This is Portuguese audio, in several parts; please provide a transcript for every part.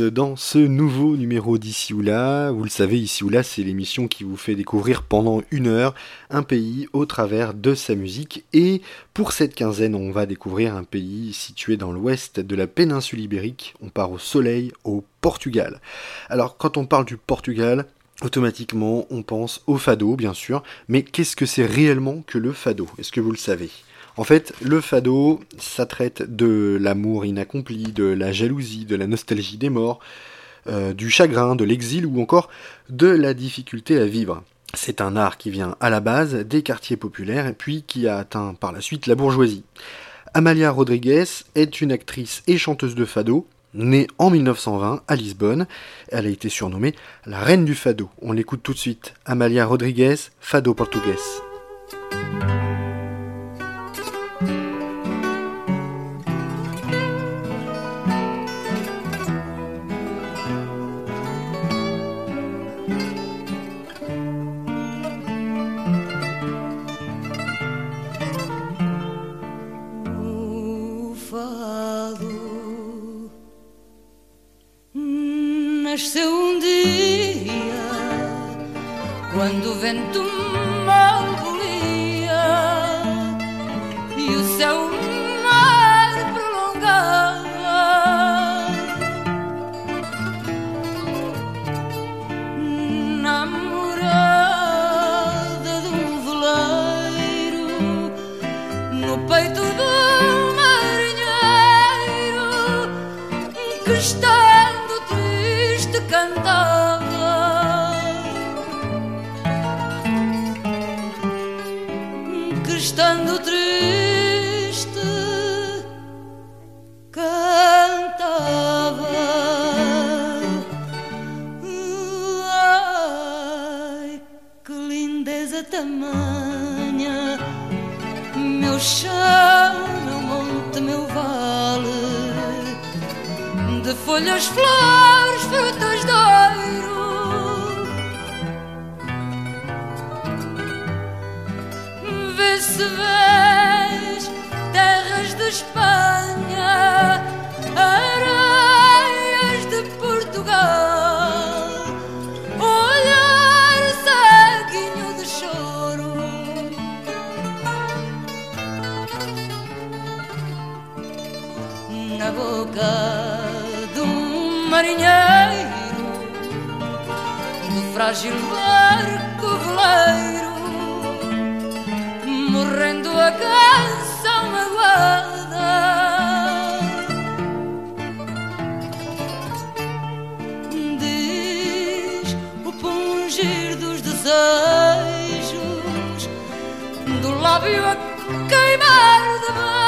dans ce nouveau numéro d'Ici ou là. Vous le savez, Ici ou là, c'est l'émission qui vous fait découvrir pendant une heure un pays au travers de sa musique. Et pour cette quinzaine, on va découvrir un pays situé dans l'ouest de la péninsule ibérique. On part au soleil, au Portugal. Alors, quand on parle du Portugal, automatiquement, on pense au fado, bien sûr. Mais qu'est-ce que c'est réellement que le fado? Est-ce que vous le savez? En fait, le fado, ça traite de l'amour inaccompli, de la jalousie, de la nostalgie des morts, euh, du chagrin, de l'exil ou encore de la difficulté à vivre. C'est un art qui vient à la base des quartiers populaires et puis qui a atteint par la suite la bourgeoisie. Amalia Rodriguez est une actrice et chanteuse de fado, née en 1920 à Lisbonne. Elle a été surnommée la reine du fado. On l'écoute tout de suite. Amalia Rodriguez, fado portugais. quando o vento marinheiro do frágil barco veleiro, morrendo a canção magoada. Diz o pungir dos desejos do lábio a queimar de.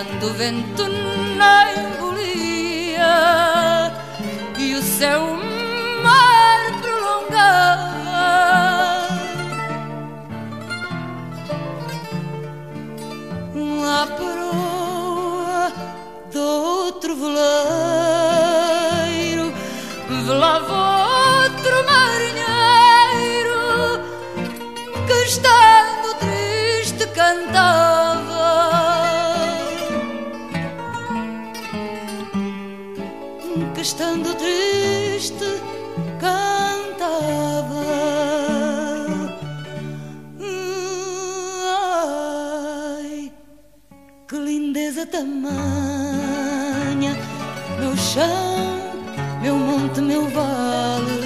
quando o vento na engolia e o céu estando triste, cantava. Ai, que lindeza tamanha, meu chão, meu monte, meu vale.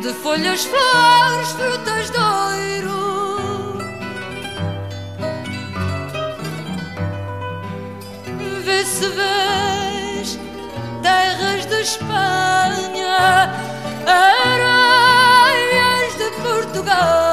De folhas, flores, frutas, doiro. Vê se vê Espanha, areias de Portugal.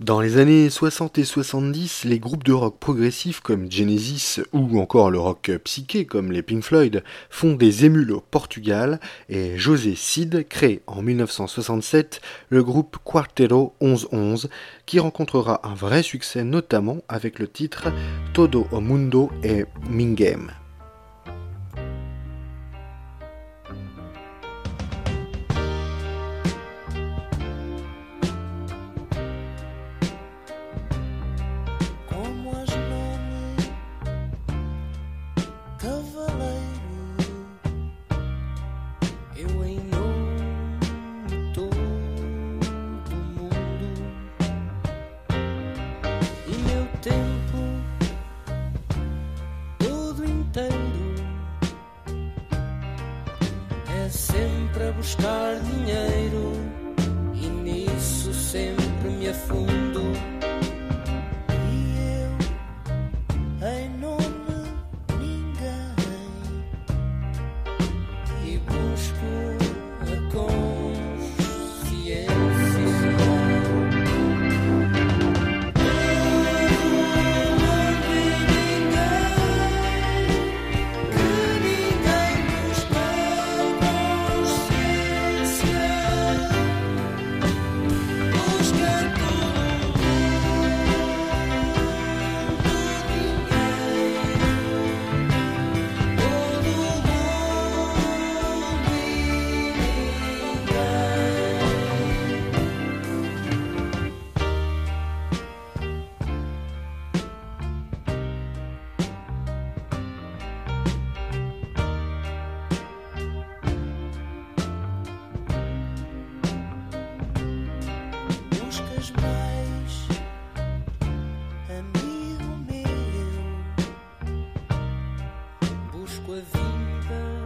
Dans les années 60 et 70, les groupes de rock progressif comme Genesis ou encore le rock psyché comme les Pink Floyd font des émules au Portugal et José Cid crée en 1967 le groupe Quartero 1111 qui rencontrera un vrai succès notamment avec le titre Todo o Mundo e Mingem. com a vida.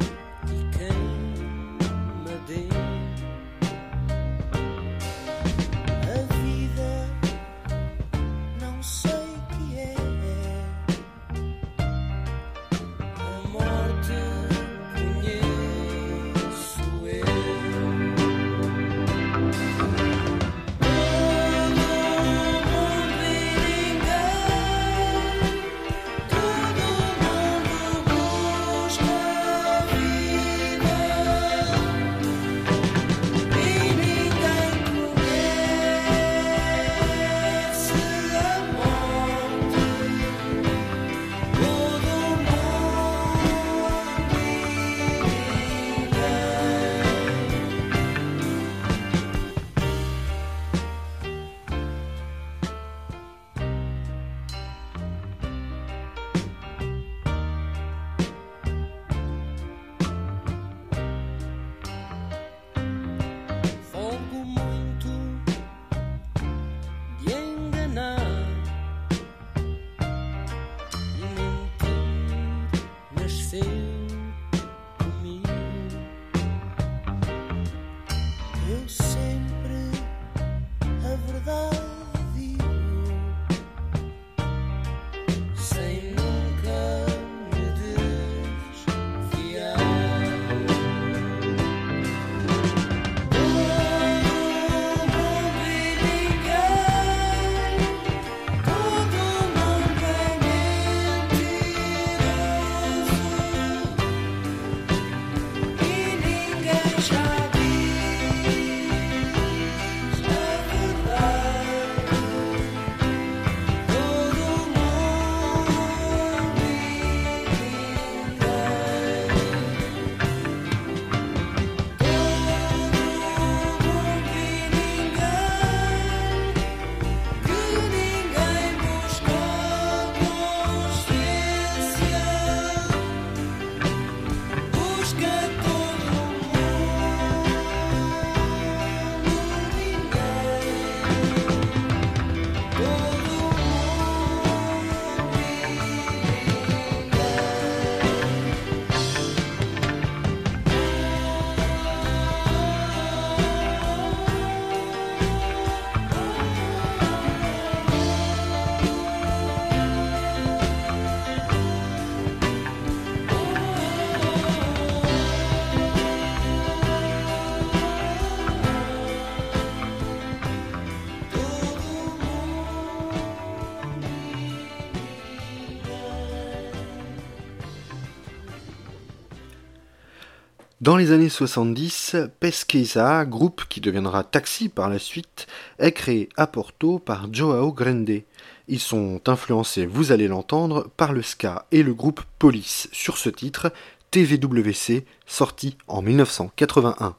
Dans les années 70, Pesquisa, groupe qui deviendra Taxi par la suite, est créé à Porto par Joao Grande. Ils sont influencés, vous allez l'entendre, par le ska et le groupe Police sur ce titre, TVWC, sorti en 1981.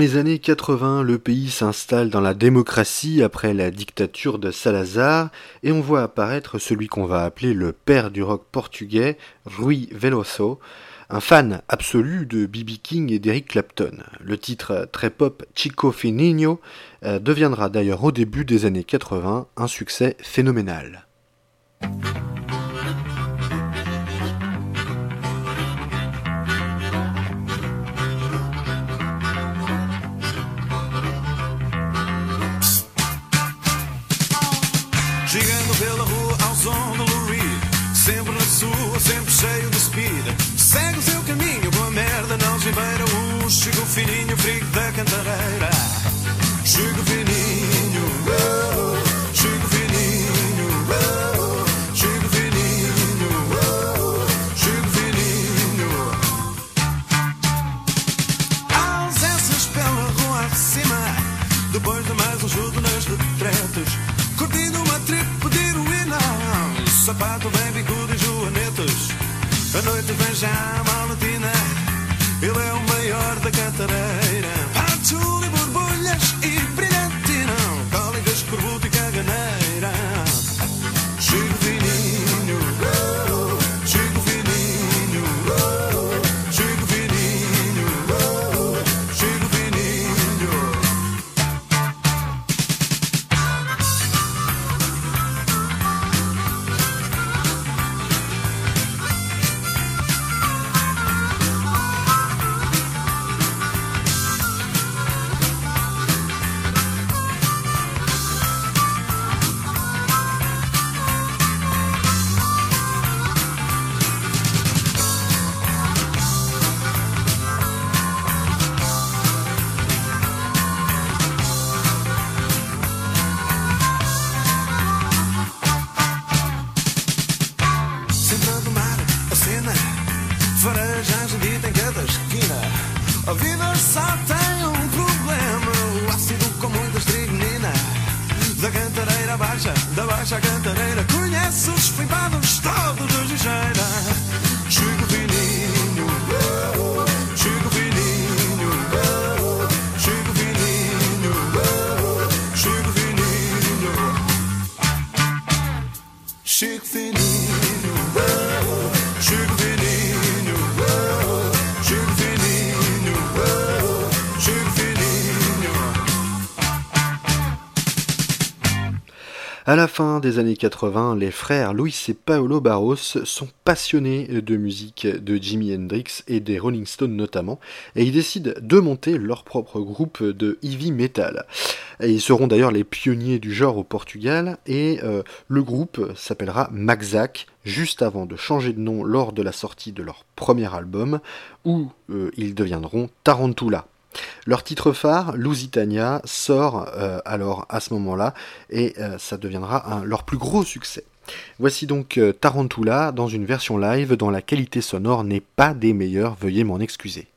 Les années 80, le pays s'installe dans la démocratie après la dictature de Salazar et on voit apparaître celui qu'on va appeler le père du rock portugais, Rui Veloso, un fan absolu de B.B. King et d'Eric Clapton. Le titre très pop Chico Fininho euh, deviendra d'ailleurs au début des années 80 un succès phénoménal. Frigo da baixa cantareira, conhece os flipados todos de ligeira. À la fin des années 80, les frères Luis et Paolo Barros sont passionnés de musique de Jimi Hendrix et des Rolling Stones notamment, et ils décident de monter leur propre groupe de heavy metal. Et ils seront d'ailleurs les pionniers du genre au Portugal, et euh, le groupe s'appellera Maxac, juste avant de changer de nom lors de la sortie de leur premier album, où euh, ils deviendront Tarantula. Leur titre phare, Lusitania, sort euh, alors à ce moment-là et euh, ça deviendra leur plus gros succès. Voici donc euh, Tarantula dans une version live dont la qualité sonore n'est pas des meilleures, veuillez m'en excuser.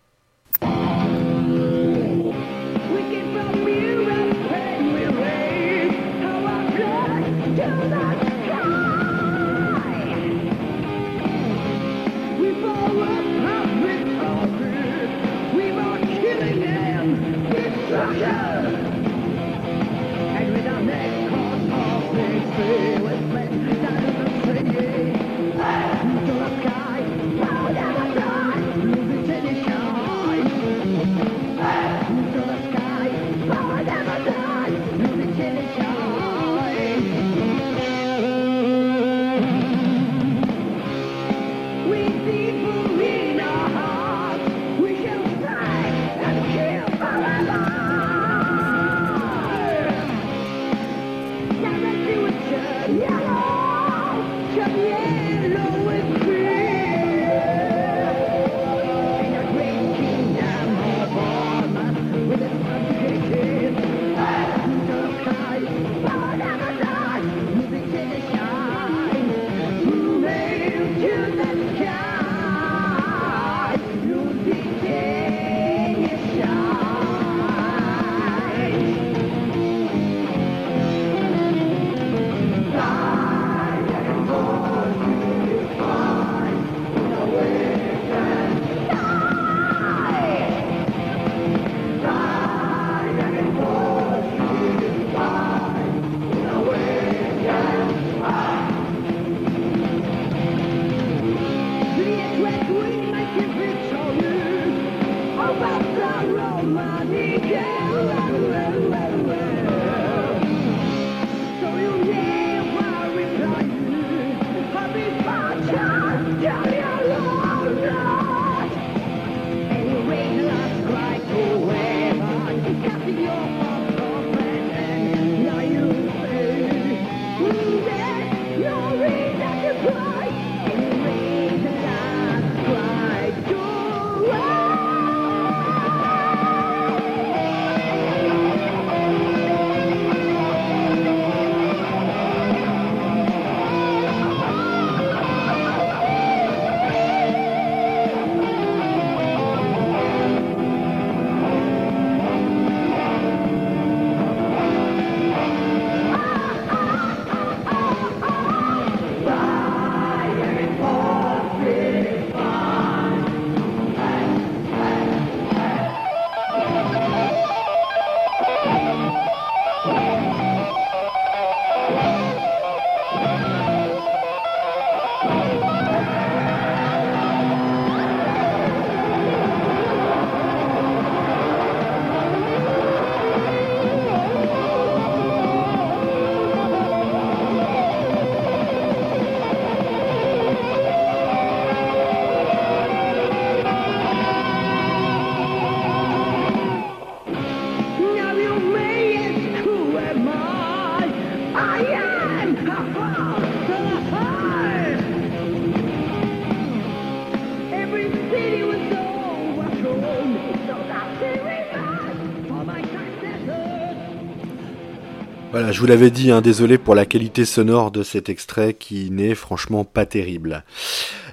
Vous l'avais dit, hein, désolé pour la qualité sonore de cet extrait qui n'est franchement pas terrible.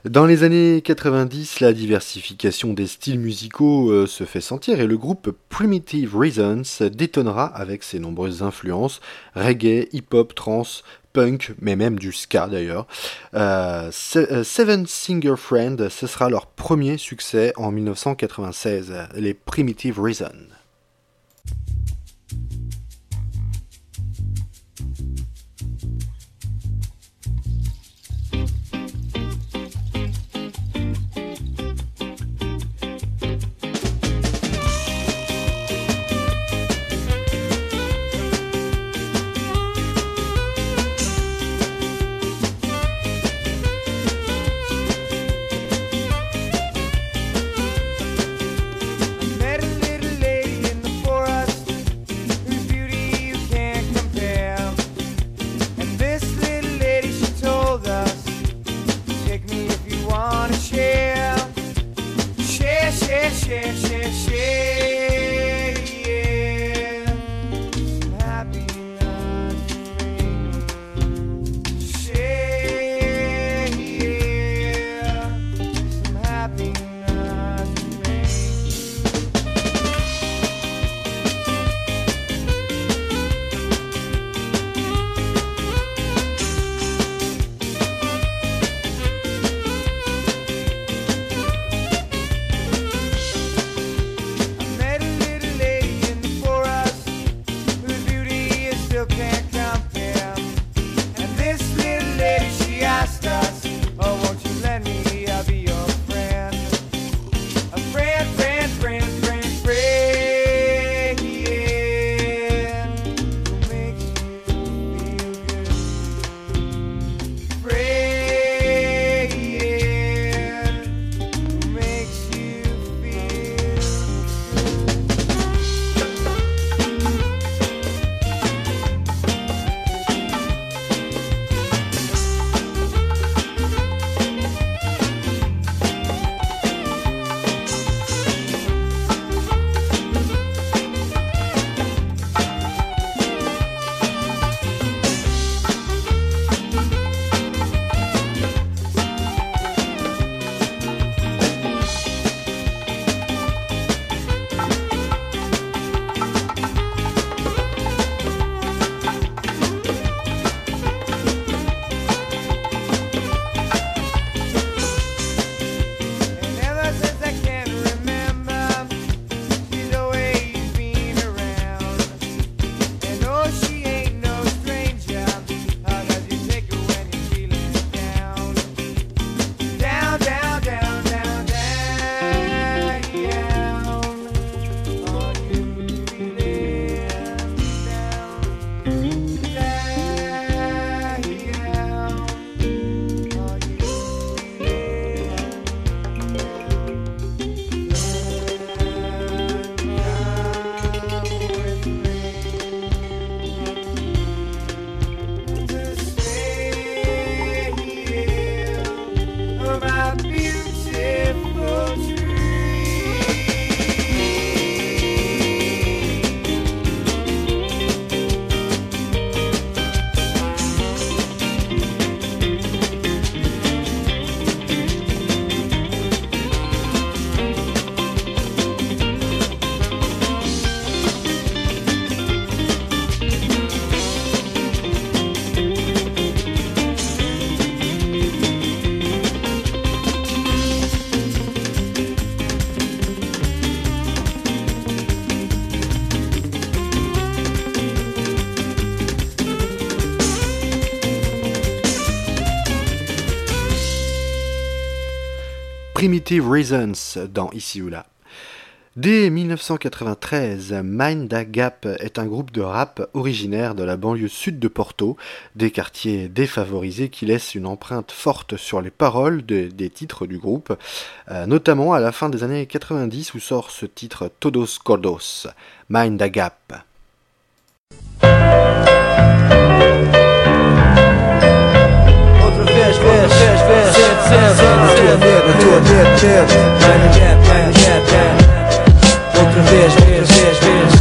Dans les années 90, la diversification des styles musicaux euh, se fait sentir et le groupe Primitive Reasons détonnera avec ses nombreuses influences reggae, hip-hop, trance, punk, mais même du ska d'ailleurs. Euh, euh, Seven Singer Friend, ce sera leur premier succès en 1996, les Primitive Reasons. Reasons dans Ici ou là. Dès 1993, Mind Gap est un groupe de rap originaire de la banlieue sud de Porto, des quartiers défavorisés qui laissent une empreinte forte sur les paroles de- des titres du groupe, euh, notamment à la fin des années 90 où sort ce titre Todos Gordos, Mind Gap. Vez, vez, vez, vez, sempre, sempre, na tua medo, na tua medo, medo. Vai no gap, vai no gap, gap. Outra vez, vez, vez, vez.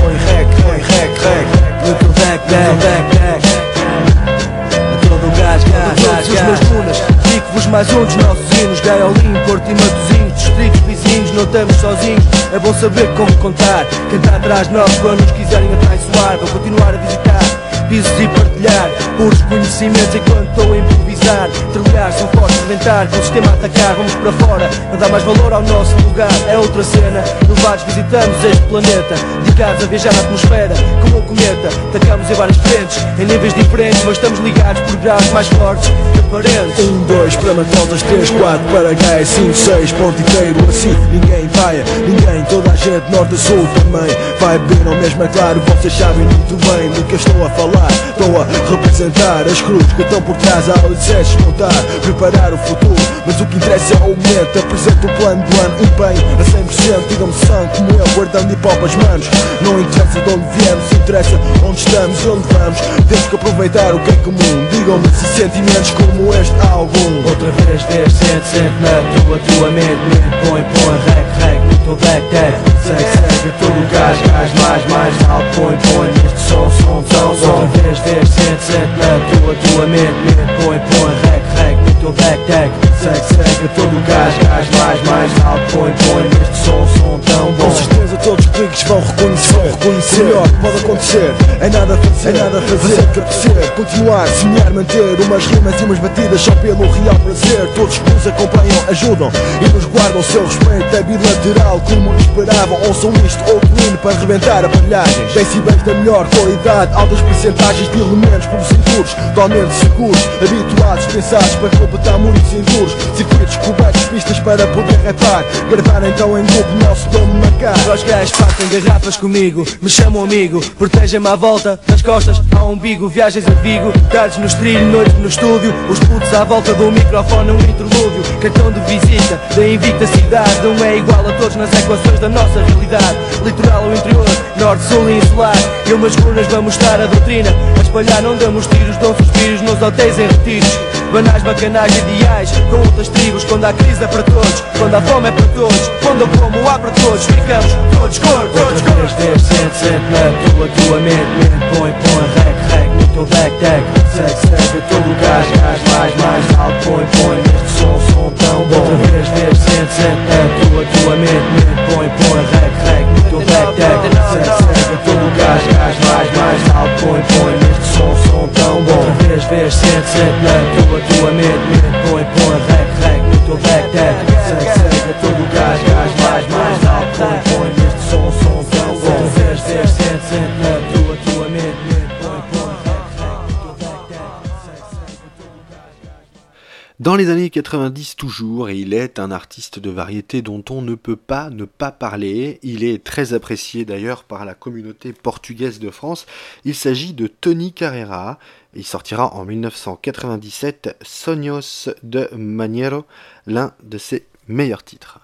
Põe rec, põe rec, rec. Teu back, back, back. A todo o gás, gás, gás, gás. Meus mulas, fico-vos mais um dos nossos hinos Gaiolim, Porto e Matosinhos Distritos vizinhos, não estamos sozinhos É bom saber como contar Quem está atrás de nós quando nos quiserem atraiçoar Vou continuar a visitar pisos e partilhar Puros conhecimentos enquanto estou a improvisar. Trilhar, são fortes, reventar Com o sistema a atacar, vamos para fora. Não dá mais valor ao nosso lugar É outra cena, levados visitamos este planeta Dedicados a viajar na atmosfera Como um cometa, atacamos em várias frentes Em níveis diferentes, mas estamos ligados por graus mais fortes que aparentes. Um, dois, para Macotas, três, quatro, para Gaia, cinco, seis, ponto inteiro, assim ninguém vai, ninguém, toda a gente, norte a sul também vai beber ao mesmo, é claro, vocês sabem muito bem do que eu estou a falar, estou a representar as cruzes que estão por trás, há alicerces montar, preparar o futuro, mas o que interessa é o momento, apresento o plano do ano, empenho a 100%, digam-me são como eu, guardando hip hop as manos, não interessa de onde viemos, interessa onde estamos e onde vamos, temos que aproveitar o que é comum, digam-me se sentimentos como este álbum. Outra vez, vez, sente, sente na tua, tua mente, mente, põe, põe, rec, rec, teu back, tag, segue, segue, todo o gás, gás, mais, mais alto, põe, põe, neste som, som, som, som. Outra vez, vez, sente, sente na tua, tua mente, mente, põe, põe, rec, rec, teu back, tag, segue, segue, todo o gás, gás, mais, mais alto, põe, põe, neste som, som tão bom. Com certeza todos os cliques vão reconhecer, reconhecer. O melhor que pode acontecer é nada fazer, é nada fazer, crescer, continuar, semear, manter umas rimas e umas batidas só pelo real prazer. Todos que nos acompanham ajudam e nos guardam o seu respeito. É bilateral como esperavam. Ouçam isto, outro hino para rebentar aparelhagens. Decibéis da melhor qualidade, altas percentagens de elementos seguros, totalmente seguros, habituados, pensados para completar muitos enduros. Circuitos cobertos, pistas para poder rapar. Gravar então em grupo, nosso nome marcar. Os gajos partem garrafas comigo, me chamam amigo, protegem-me à volta, nas costas, ao umbigo, viagens a Vigo, tardes no trilho, noites no estúdio, os putos à volta do microfone, um interlúdio, cartão de visita da invicta cidade, um é igual a todos nas equações da nossa realidade, litoral ou interior, norte, sul e insular, e umas colunas vamos estar a doutrina, a espalhar não damos tiros, dão suspiros nos hotéis em retiros, banais, bacanais, ideais, com outras tribos, quando há crise é para todos, quando há fome é para todos, quando eu como há para todos, ficamos todos cor, todos cor. Vez, vez, sente, sente na tua, tua mente, mente, põe, põe, rec, rec, no teu back, tag, segue, segue, todo o gás, mais, mais alto, põe, põe, neste som, som tão bom. Outra vez, vez, sente, sente na tua, tua mente, mente, põe, põe, rec, rec, no teu back, tag, segue, segue, gás, gás, mais, mais alto, põe, põe, neste som, som tão bom. Vez, vez, sente, sente na tua, tua mente, mente, põe, põe, rec, rec, no teu back, tag, segue, segue, todo gás, gás, mais, mais alto, põe, põe, Dans les années 90 toujours, et il est un artiste de variété dont on ne peut pas ne pas parler. Il est très apprécié d'ailleurs par la communauté portugaise de France. Il s'agit de Tony Carrera. Il sortira en 1997 Sonios de Maniero, l'un de ses meilleurs titres.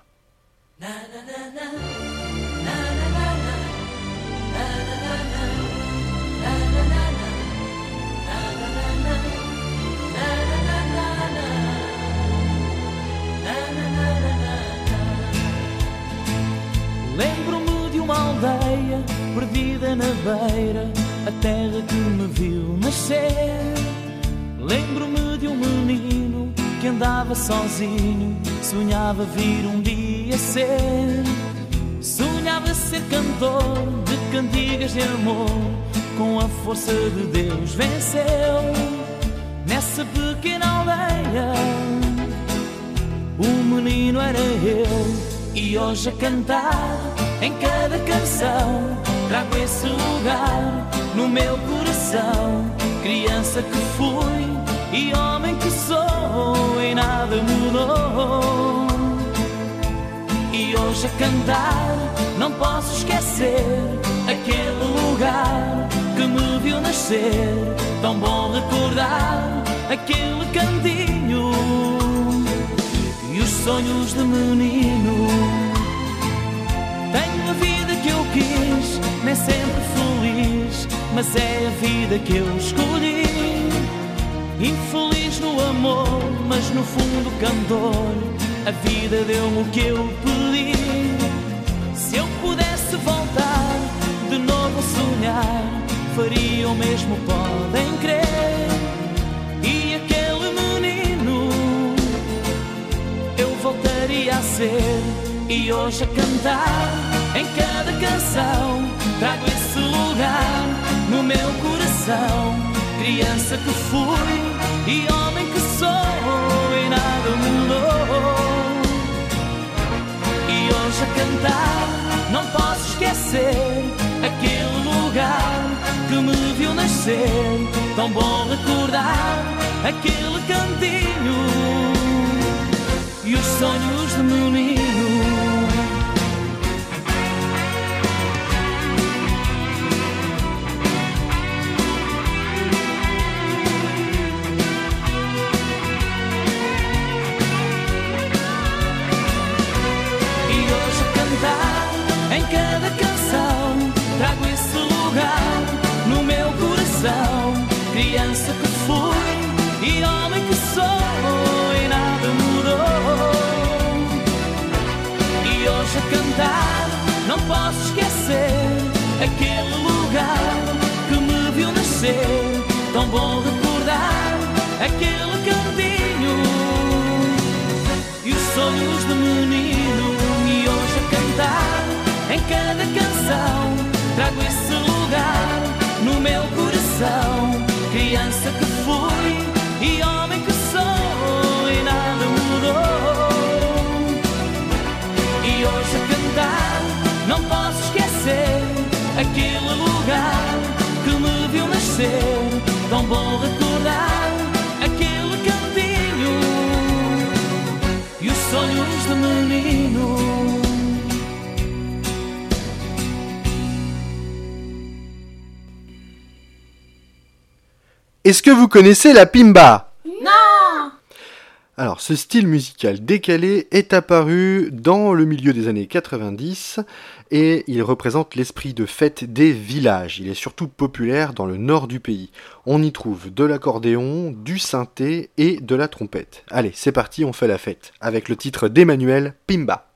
Beira, a terra que me viu nascer. Lembro-me de um menino que andava sozinho, sonhava vir um dia ser. Sonhava ser cantor de cantigas de amor, com a força de Deus venceu. Nessa pequena aldeia, o menino era eu e hoje a cantar em cada canção trago esse lugar no meu coração. Criança que fui e homem que sou e nada mudou. E hoje a cantar não posso esquecer aquele lugar que me viu nascer. Tão bom recordar aquele cantinho e os sonhos de menino. Quis, nem sempre feliz, mas é a vida que eu escolhi. Infeliz no amor, mas no fundo cantor, a vida deu-me o que eu pedi. Se eu pudesse voltar de novo a sonhar, faria o mesmo, podem crer. E aquele menino voltaria a ser. E hoje a cantar em cada canção trago esse lugar no meu coração. Criança que fui e homem que sou e nada mudou. E hoje a cantar não posso esquecer aquele lugar que me viu nascer. Tão bom recordar aquele cantinho e os sonhos de menino. E cada canção trago esse lugar no meu coração. Criança que fui e homem que sou e nada mudou. E hoje a cantar não posso esquecer aquele lugar que me viu nascer. Tão bom cada canção. Trago esse lugar no meu coração. Criança que fui e homem que sou e nada mudou. E hoje a cantar não posso esquecer aquele lugar que me viu nascer. Tão bom recordar Est-ce que vous connaissez la pimba? Non Alors, ce style musical décalé est apparu dans le milieu des années 90 et il représente l'esprit de fête des villages. Il est surtout populaire dans le nord du pays. On y trouve de l'accordéon, du synthé et de la trompette. Allez, c'est parti, on fait la fête avec le titre d'Emmanuel Pimba.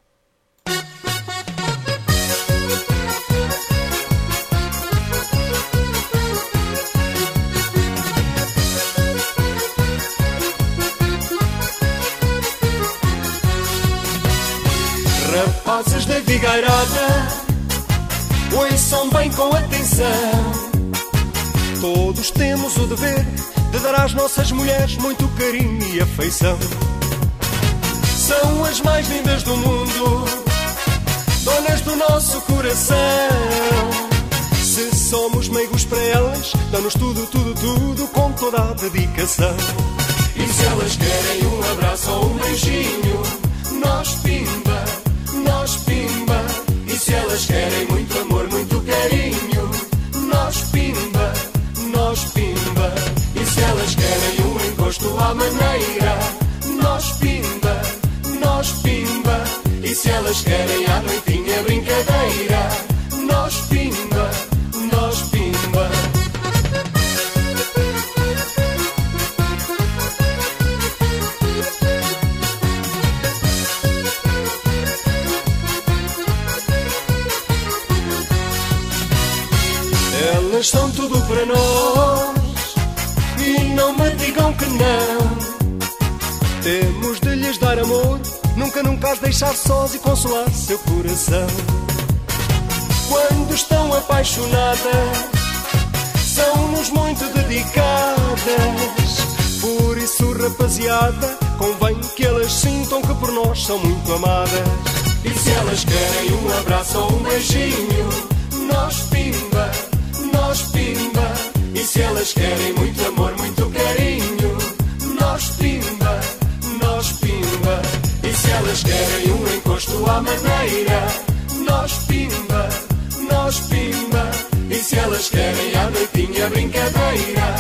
Rapazes da Figueirada, ouçam bem com atenção. Todos temos o dever de dar às nossas mulheres muito carinho e afeição. São as mais lindas do mundo, donas do nosso coração. Se somos meigos para elas, dão-nos tudo, tudo, tudo com toda a dedicação. E se elas querem um abraço ou um beijinho, nós pimba. Elas querem muito amor, muito carinho, nós pimba, nós pimba. E se elas querem um encosto à maneira, nós pimba, nós pimba. E se elas querem à noitinha brincadeira, nós e não me digam que não. Temos de lhes dar amor, nunca, nunca as deixar sós e consolar seu coração. Quando estão apaixonadas, são-nos muito dedicadas. Por isso, rapaziada, convém que elas sintam que por nós são muito amadas. E se elas querem um abraço ou um beijinho, nós pimba, se elas querem muito amor, muito carinho, nós pimba, nós pimba. E se elas querem um encosto à maneira, nós pimba, nós pimba. E se elas querem à noitinha brincadeira,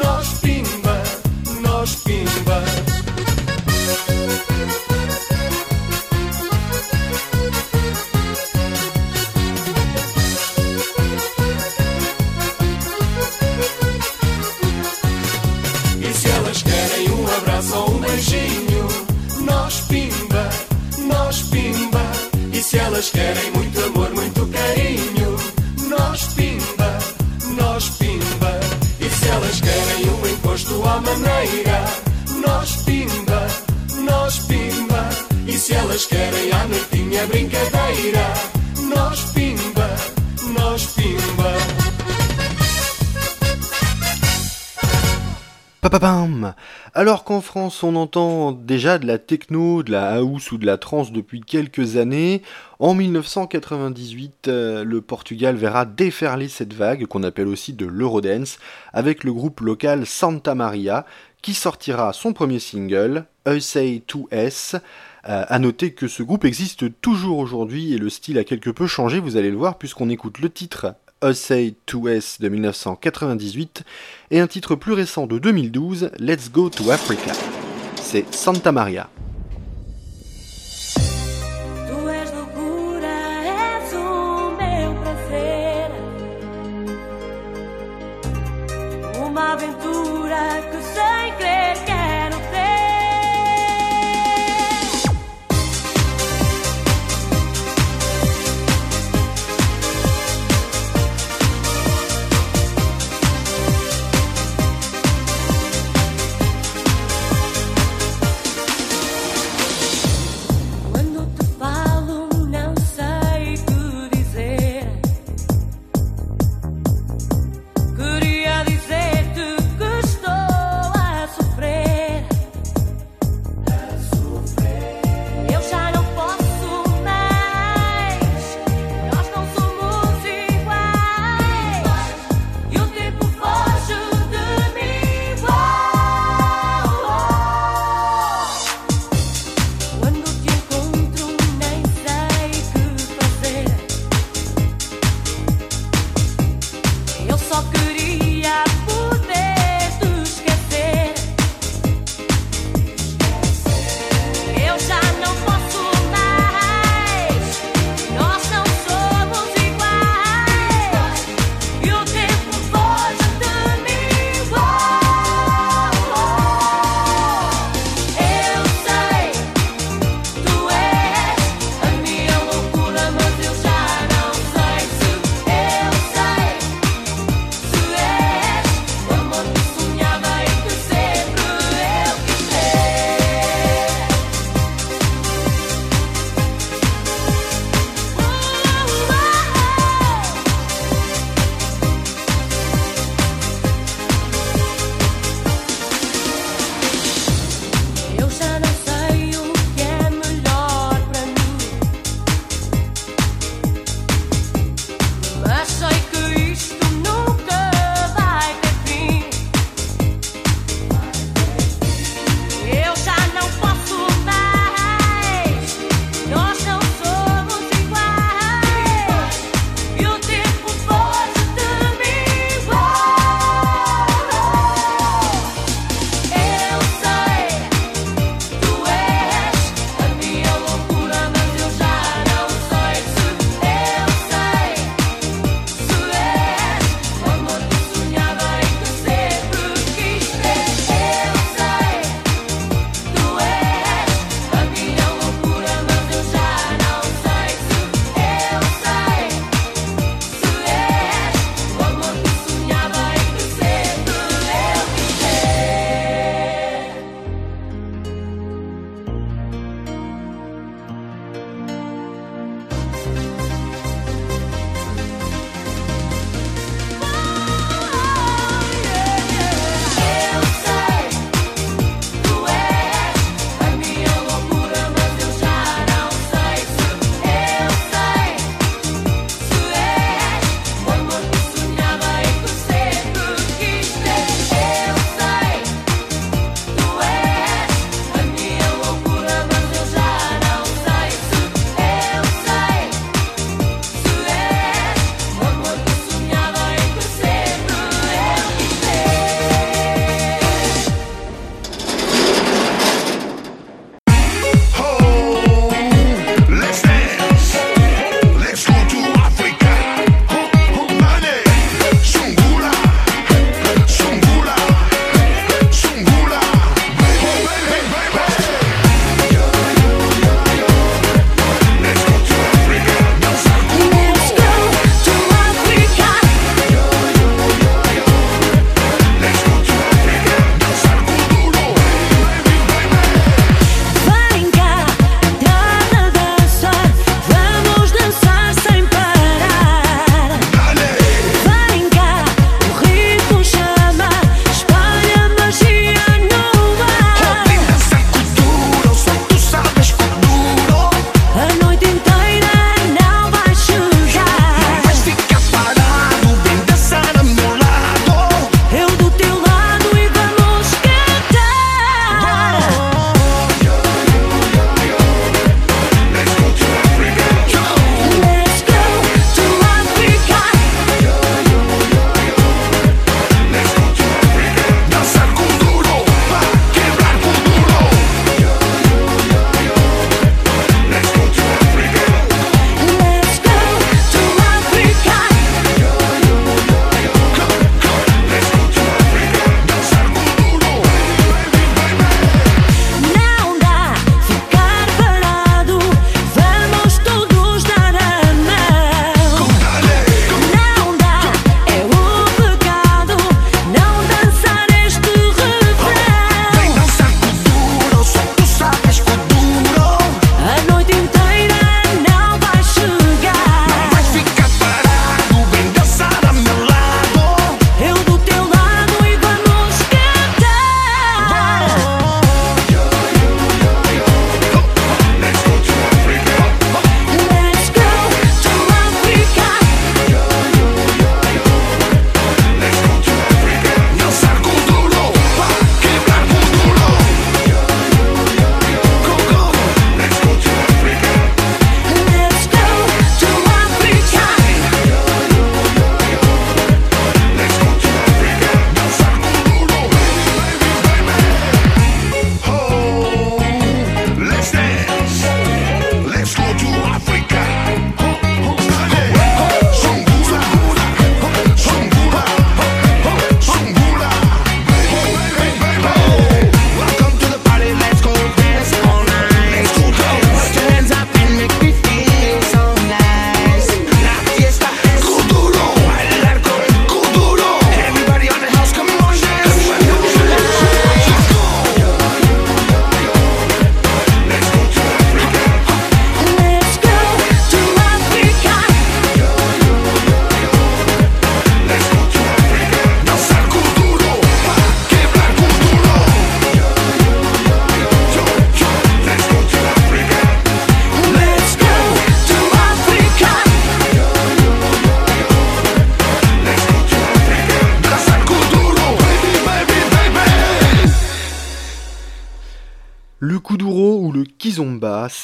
nós pimba, nós pimba. Elas querem muito amor, muito carinho, nós pimba, nós pimba. E se elas querem um encosto à maneira, nós pimba, nós pimba. E se elas querem à noitinha brincadeira. Alors qu'en France on entend déjà de la techno, de la house ou de la trance depuis quelques années, en 1998 euh, le Portugal verra déferler cette vague qu'on appelle aussi de l'Eurodance avec le groupe local Santa Maria qui sortira son premier single, Say 2S. Euh, à noter que ce groupe existe toujours aujourd'hui et le style a quelque peu changé, vous allez le voir puisqu'on écoute le titre Say 2S de 1998 et un titre plus récent de 2012, Let's Go to Africa. C'est Santa Maria.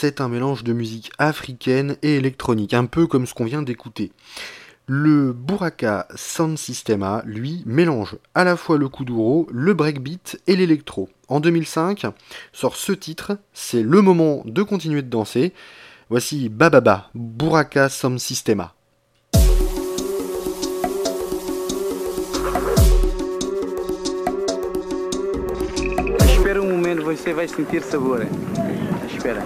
C'est un mélange de musique africaine et électronique, un peu comme ce qu'on vient d'écouter. Le Buraka Sound Systema, lui, mélange à la fois le kuduro, le breakbeat et l'électro. En 2005, sort ce titre, c'est le moment de continuer de danser. Voici Bababa, Buraka Sound Systema. Espera um momento, você vai sentir sabor. Espera.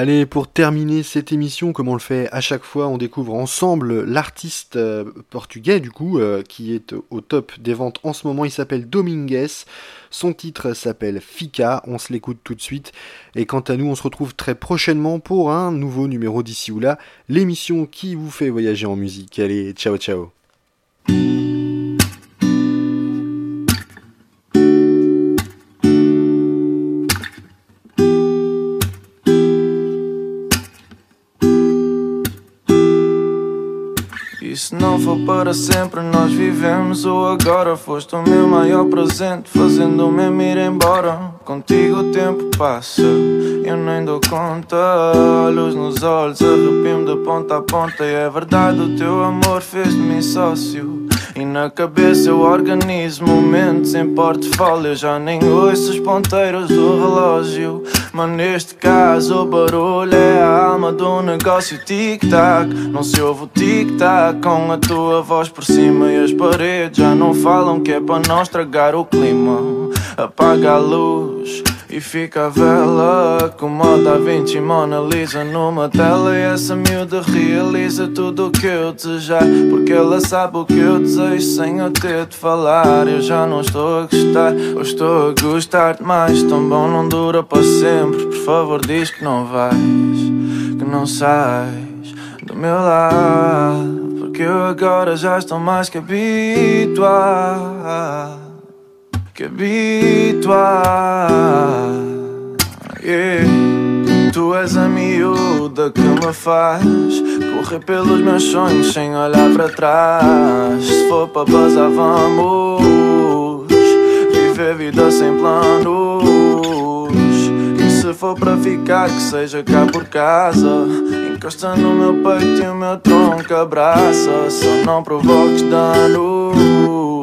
Allez, pour terminer cette émission, comme on le fait à chaque fois, on découvre ensemble l'artiste euh, portugais, du coup, euh, qui est au top des ventes en ce moment. Il s'appelle Domingues. Son titre s'appelle Fika. On se l'écoute tout de suite. Et quant à nous, on se retrouve très prochainement pour un nouveau numéro d'ici ou là, l'émission qui vous fait voyager en musique. Allez, ciao, ciao. For para sempre, nós vivemos o agora. Foste o meu maior presente, fazendo-me ir embora. Contigo o tempo passa, eu nem dou conta. Olhos nos olhos, arrepio-me de ponta a ponta. E é verdade, o teu amor fez de mim sócio. E na cabeça o organismo, momentos em portfólio. Já nem ouço os ponteiros do relógio. Mas neste caso o barulho é a alma do negócio tic-tac. Não se ouve o tic-tac com a tua voz por cima e as paredes já não falam que é para não estragar o clima. Apaga a luz. E fica a vela como a Da Vinci Mona Lisa numa tela. E essa miúda realiza tudo o que eu desejar Porque ela sabe o que eu desejo sem eu ter de falar. Eu já não estou a gostar, ou estou a gostar demais. Tão bom não dura para sempre Por favor diz que não vais, que não sais do meu lado Porque eu agora já estou mais que habituado que habituar. Yeah. Tu és a miúda que me faz correr pelos meus sonhos sem olhar para trás. Se for para bazar, vamos viver vida sem planos. E se for para ficar, que seja cá por casa. Encosta no meu peito e o meu tronco abraça. Só não provoques danos.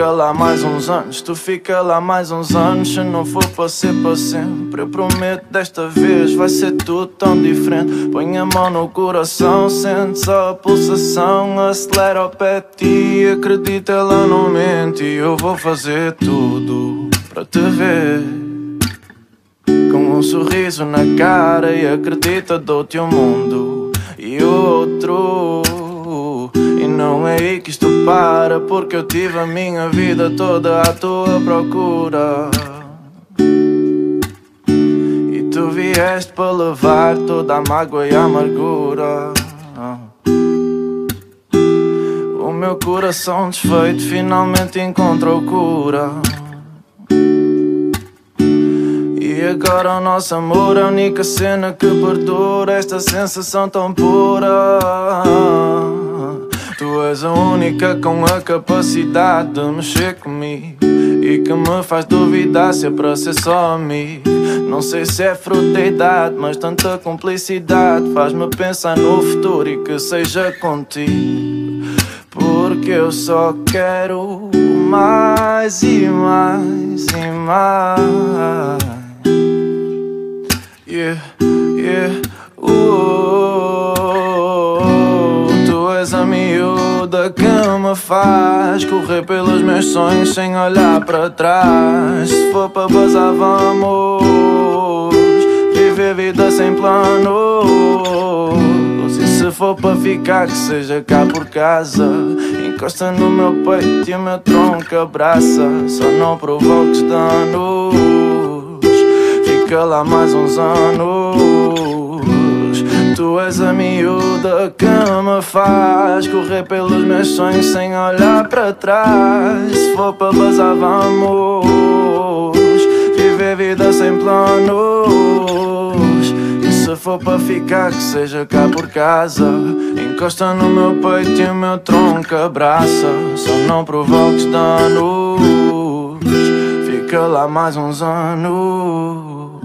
Fica lá mais uns anos, tu fica lá mais uns anos. Se não for para ser para sempre, eu prometo desta vez vai ser tudo tão diferente. Põe a mão no coração, sente só a pulsação. Acelera o pé ti, acredita, ela não mente. E eu vou fazer tudo para te ver. Com um sorriso na cara e acredita, dou-te um mundo e outro. Não é aí que isto para, porque eu tive a minha vida toda à tua procura. E tu vieste para levar toda a mágoa e a amargura. O meu coração desfeito finalmente encontrou cura. E agora o nosso amor é a única cena que perdura esta sensação tão pura. Tu és a única com a capacidade de mexer comigo e que me faz duvidar se é para ser só amigo. Não sei se é fruto da idade, mas tanta cumplicidade faz-me pensar no futuro e que seja contigo. Porque eu só quero mais e mais e mais. Yeah, yeah, uh, faz correr pelos meus sonhos sem olhar para trás. Se for para bazar, vamos viver vida sem planos. E se for para ficar, que seja cá por casa. Encosta no meu peito e o meu tronco abraça. Só não provoques danos. Fica lá mais uns anos. Tu és a miúda que me faz correr pelos meus sonhos sem olhar para trás. Se for para bazar, vamos viver vida sem planos. E se for para ficar, que seja cá por casa. Encosta no meu peito e o meu tronco abraça. Só não provoques danos. Fica lá mais uns anos.